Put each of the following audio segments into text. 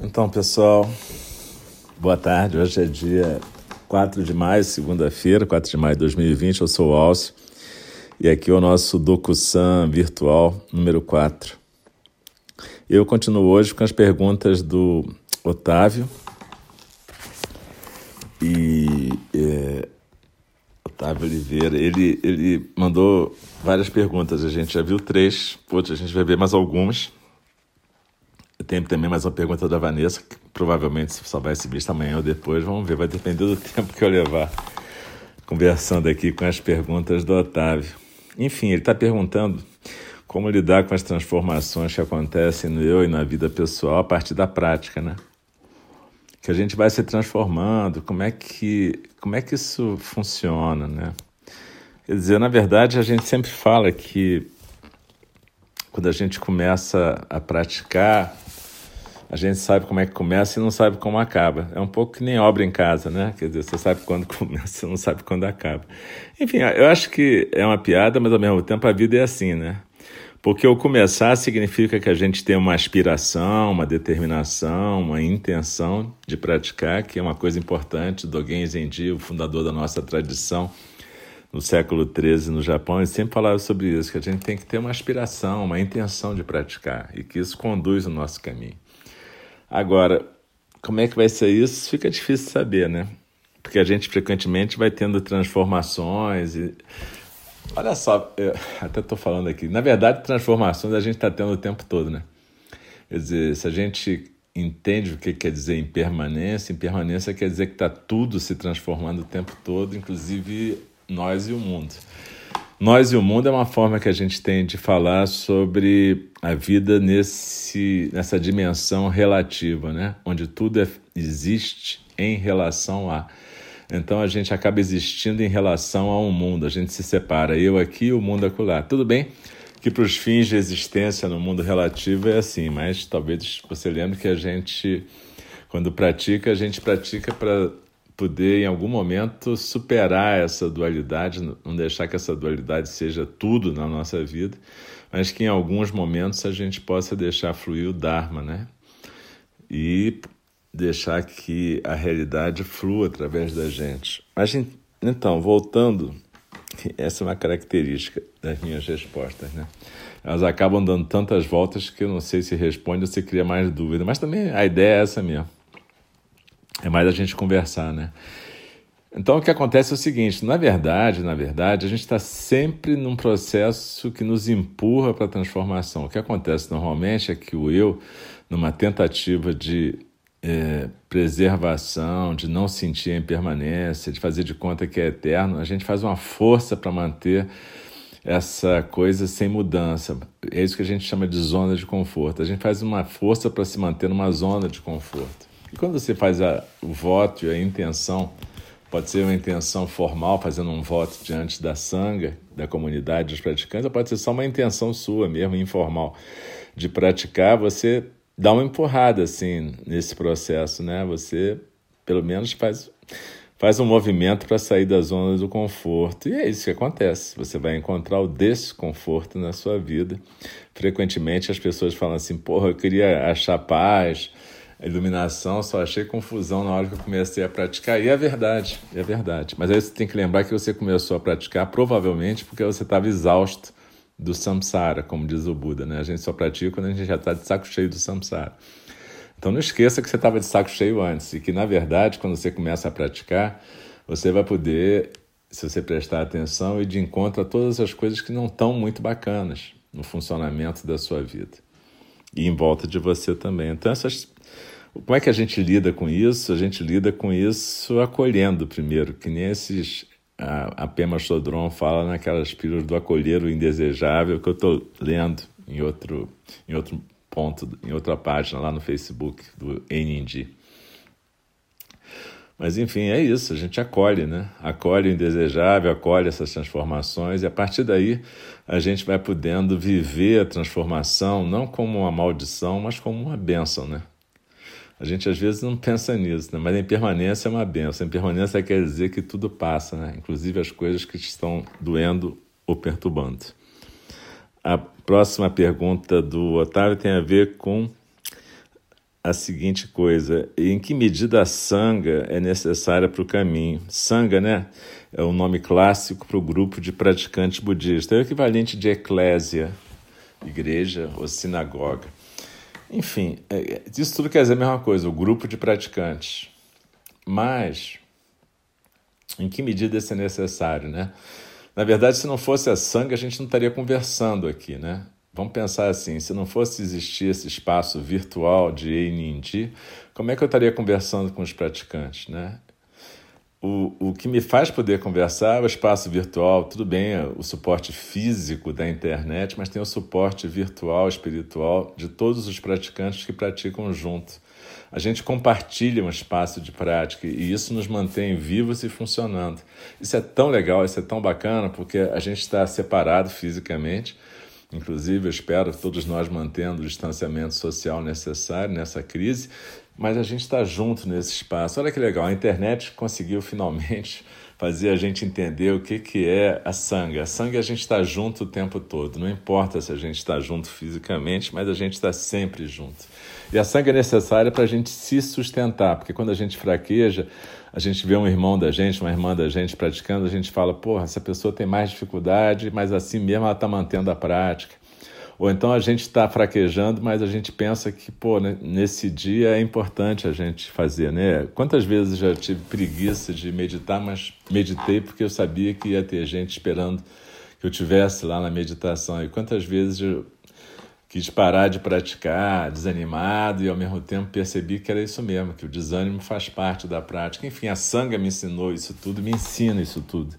Então, pessoal, boa tarde. Hoje é dia 4 de maio, segunda-feira, 4 de maio de 2020. Eu sou o Alcio e aqui é o nosso DocuSam virtual número 4. Eu continuo hoje com as perguntas do Otávio. E é, Otávio Oliveira, ele, ele mandou várias perguntas. A gente já viu três, outras a gente vai ver mais algumas. Tem também mais uma pergunta da Vanessa, que provavelmente só vai se vista amanhã ou depois. Vamos ver, vai depender do tempo que eu levar conversando aqui com as perguntas do Otávio. Enfim, ele está perguntando como lidar com as transformações que acontecem no eu e na vida pessoal a partir da prática, né? Que a gente vai se transformando, como é que, como é que isso funciona, né? Quer dizer, na verdade, a gente sempre fala que quando a gente começa a praticar, a gente sabe como é que começa e não sabe como acaba. É um pouco que nem obra em casa, né? Quer dizer, você sabe quando começa, você não sabe quando acaba. Enfim, eu acho que é uma piada, mas ao mesmo tempo a vida é assim, né? Porque o começar significa que a gente tem uma aspiração, uma determinação, uma intenção de praticar, que é uma coisa importante. Dogen Zenji, o fundador da nossa tradição, no século XIII no Japão, ele sempre falava sobre isso, que a gente tem que ter uma aspiração, uma intenção de praticar e que isso conduz o nosso caminho. Agora, como é que vai ser isso? Fica difícil saber, né? Porque a gente frequentemente vai tendo transformações e. Olha só, até estou falando aqui. Na verdade, transformações a gente está tendo o tempo todo, né? Quer dizer, se a gente entende o que quer dizer impermanência, impermanência quer dizer que está tudo se transformando o tempo todo, inclusive nós e o mundo. Nós e o mundo é uma forma que a gente tem de falar sobre a vida nesse, nessa dimensão relativa, né? onde tudo é, existe em relação a. Então a gente acaba existindo em relação a um mundo, a gente se separa, eu aqui o mundo acolá. Tudo bem que para os fins de existência no mundo relativo é assim, mas talvez você lembre que a gente, quando pratica, a gente pratica para poder em algum momento superar essa dualidade, não deixar que essa dualidade seja tudo na nossa vida, mas que em alguns momentos a gente possa deixar fluir o Dharma, né? E deixar que a realidade flua através da gente. Mas então, voltando, essa é uma característica das minhas respostas, né? Elas acabam dando tantas voltas que eu não sei se responde ou se cria mais dúvida, mas também a ideia é essa mesmo. É mais a gente conversar, né? Então o que acontece é o seguinte, na verdade, na verdade, a gente está sempre num processo que nos empurra para a transformação. O que acontece normalmente é que o eu, numa tentativa de é, preservação, de não sentir a impermanência, de fazer de conta que é eterno, a gente faz uma força para manter essa coisa sem mudança. É isso que a gente chama de zona de conforto. A gente faz uma força para se manter numa zona de conforto. E quando você faz a, o voto e a intenção, pode ser uma intenção formal, fazendo um voto diante da sanga, da comunidade dos praticantes, ou pode ser só uma intenção sua mesmo, informal, de praticar, você dá uma empurrada assim nesse processo, né? Você pelo menos faz faz um movimento para sair da zona do conforto. E é isso que acontece. Você vai encontrar o desconforto na sua vida. Frequentemente as pessoas falam assim: "Porra, eu queria achar paz, a iluminação, só achei confusão na hora que eu comecei a praticar. E é verdade, é verdade. Mas aí você tem que lembrar que você começou a praticar provavelmente porque você estava exausto do samsara, como diz o Buda, né? A gente só pratica quando a gente já está de saco cheio do samsara. Então não esqueça que você estava de saco cheio antes e que, na verdade, quando você começa a praticar, você vai poder, se você prestar atenção, ir de encontro a todas as coisas que não estão muito bacanas no funcionamento da sua vida e em volta de você também. Então, essas como é que a gente lida com isso? A gente lida com isso acolhendo primeiro, que nem esses a, a Pema Chodron fala naquelas pílulas do acolher o indesejável que eu estou lendo em outro, em outro ponto, em outra página lá no Facebook do NND. Mas enfim, é isso, a gente acolhe, né? Acolhe o indesejável, acolhe essas transformações e a partir daí a gente vai podendo viver a transformação não como uma maldição, mas como uma bênção, né? A gente às vezes não pensa nisso, né? mas a impermanência é uma benção. A impermanência quer dizer que tudo passa, né? inclusive as coisas que estão doendo ou perturbando. A próxima pergunta do Otávio tem a ver com a seguinte coisa: em que medida a sanga é necessária para o caminho? Sanga, né? É o nome clássico para o grupo de praticantes budistas. É o equivalente de eclésia, igreja ou sinagoga. Enfim, é, isso tudo quer dizer a mesma coisa, o grupo de praticantes. Mas, em que medida isso é necessário, né? Na verdade, se não fosse a sanga, a gente não estaria conversando aqui, né? Vamos pensar assim: se não fosse existir esse espaço virtual de Einindi, como é que eu estaria conversando com os praticantes, né? O, o que me faz poder conversar é o espaço virtual, tudo bem, o suporte físico da internet, mas tem o suporte virtual, espiritual de todos os praticantes que praticam junto. A gente compartilha um espaço de prática e isso nos mantém vivos e funcionando. Isso é tão legal, isso é tão bacana, porque a gente está separado fisicamente, Inclusive, eu espero todos nós mantendo o distanciamento social necessário nessa crise, mas a gente está junto nesse espaço. Olha que legal, a internet conseguiu finalmente fazer a gente entender o que, que é a sangue. A sangue a gente está junto o tempo todo, não importa se a gente está junto fisicamente, mas a gente está sempre junto. E a sangue é necessária para a gente se sustentar, porque quando a gente fraqueja, a gente vê um irmão da gente, uma irmã da gente praticando, a gente fala, porra, essa pessoa tem mais dificuldade, mas assim mesmo ela está mantendo a prática. Ou então a gente está fraquejando, mas a gente pensa que, pô, né, nesse dia é importante a gente fazer, né? Quantas vezes já tive preguiça de meditar, mas meditei porque eu sabia que ia ter gente esperando que eu tivesse lá na meditação. E quantas vezes eu quis parar de praticar, desanimado, e ao mesmo tempo percebi que era isso mesmo, que o desânimo faz parte da prática. Enfim, a sanga me ensinou isso tudo, me ensina isso tudo.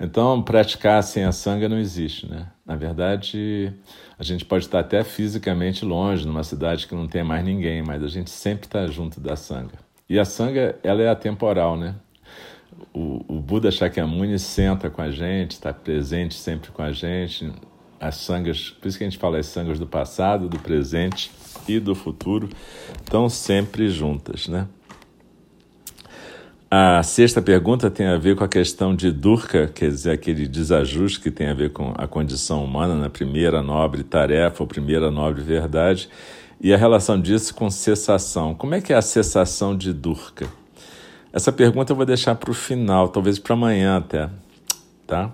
Então, praticar sem a sanga não existe, né? Na verdade, a gente pode estar até fisicamente longe, numa cidade que não tem mais ninguém, mas a gente sempre está junto da sanga. E a sanga, ela é atemporal, né? O, o Buda Shakyamuni senta com a gente, está presente sempre com a gente, as sangas, por isso que a gente fala as sangas do passado, do presente e do futuro, estão sempre juntas, né? A sexta pergunta tem a ver com a questão de Durka, quer dizer, aquele desajuste que tem a ver com a condição humana na primeira nobre tarefa, ou primeira nobre verdade, e a relação disso com cessação. Como é que é a cessação de Durka? Essa pergunta eu vou deixar para o final, talvez para amanhã até, tá?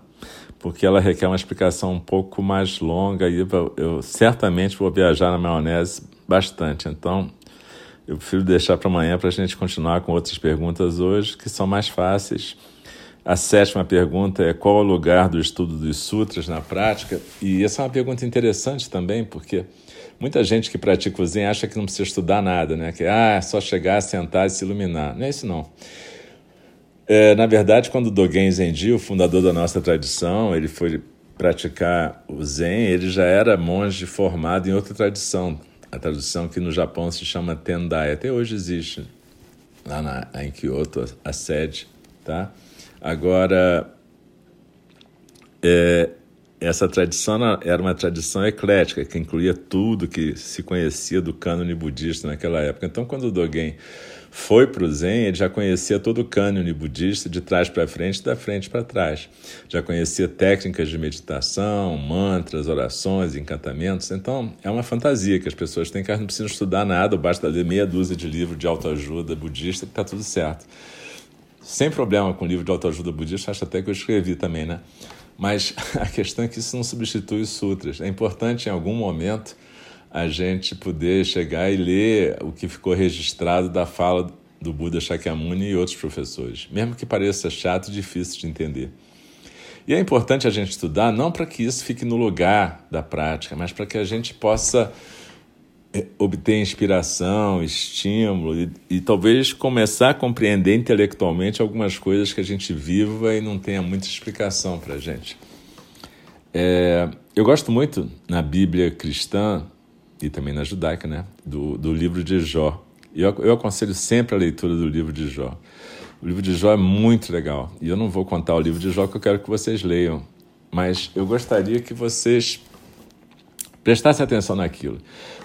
porque ela requer uma explicação um pouco mais longa e eu certamente vou viajar na maionese bastante. Então, eu prefiro deixar para amanhã para a gente continuar com outras perguntas hoje, que são mais fáceis. A sétima pergunta é qual é o lugar do estudo dos sutras na prática? E essa é uma pergunta interessante também, porque muita gente que pratica o Zen acha que não precisa estudar nada, né? Que ah, é só chegar, sentar e se iluminar. Não é isso não. É, na verdade, quando Dogen Zenji, o fundador da nossa tradição, ele foi praticar o Zen, ele já era monge formado em outra tradição, a tradição que no Japão se chama Tendai, até hoje existe lá na, em Kyoto a, a sede, tá? Agora, é, essa tradição era uma tradição eclética, que incluía tudo que se conhecia do cânone budista naquela época. Então, quando o Dogen foi para o Zen, ele já conhecia todo o cânone budista de trás para frente, da frente para trás. Já conhecia técnicas de meditação, mantras, orações, encantamentos. Então, é uma fantasia que as pessoas têm que elas não precisam estudar nada, basta ler meia dúzia de livros de autoajuda budista que está tudo certo. Sem problema com livro de autoajuda budista, acho até que eu escrevi também, né? Mas a questão é que isso não substitui os sutras. É importante, em algum momento, a gente poder chegar e ler o que ficou registrado da fala do Buda Shakyamuni e outros professores, mesmo que pareça chato e difícil de entender. E é importante a gente estudar não para que isso fique no lugar da prática, mas para que a gente possa obter inspiração, estímulo e, e, talvez começar a compreender intelectualmente algumas coisas que a gente viva e não tenha muita explicação para a gente. É, eu gosto muito na Bíblia cristã e também na judaica, né? Do, do livro de Jó. Eu, eu aconselho sempre a leitura do livro de Jó. O livro de Jó é muito legal. E eu não vou contar o livro de Jó que eu quero que vocês leiam. Mas eu gostaria que vocês prestassem atenção naquilo.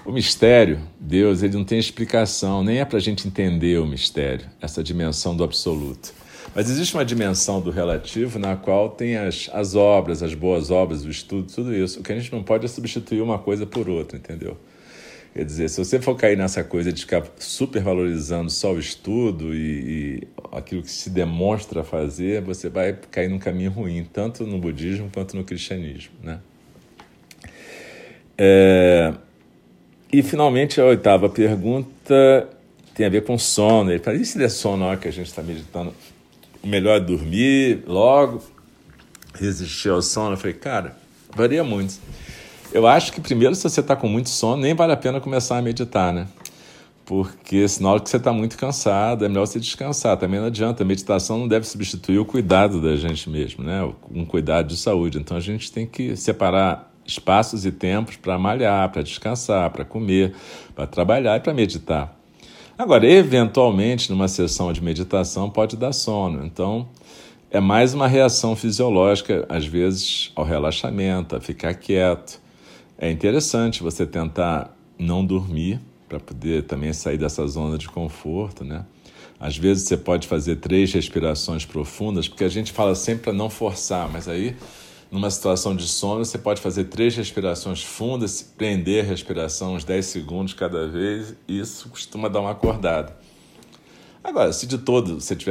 O mistério, Deus, ele não tem explicação, nem é para a gente entender o mistério, essa dimensão do absoluto. Mas existe uma dimensão do relativo na qual tem as, as obras, as boas obras, o estudo, tudo isso. O que a gente não pode é substituir uma coisa por outra, entendeu? Quer dizer, se você for cair nessa coisa de ficar super valorizando só o estudo e, e aquilo que se demonstra fazer, você vai cair num caminho ruim, tanto no budismo quanto no cristianismo. Né? É... E finalmente a oitava pergunta tem a ver com sono. Ele fala: e se der sono na hora que a gente está meditando? O melhor é dormir logo, resistir ao sono? Eu falei, cara, varia muito. Eu acho que primeiro, se você está com muito sono, nem vale a pena começar a meditar, né? Porque senão que você está muito cansado, é melhor você descansar. Também não adianta, a meditação não deve substituir o cuidado da gente mesmo, né? Um cuidado de saúde. Então a gente tem que separar espaços e tempos para malhar, para descansar, para comer, para trabalhar e para meditar. Agora, eventualmente, numa sessão de meditação pode dar sono. Então, é mais uma reação fisiológica, às vezes, ao relaxamento, a ficar quieto. É interessante você tentar não dormir para poder também sair dessa zona de conforto, né? Às vezes você pode fazer três respirações profundas, porque a gente fala sempre para não forçar, mas aí numa situação de sono você pode fazer três respirações fundas, prender a respiração uns 10 segundos cada vez, e isso costuma dar uma acordada. Agora, se de todo você tiver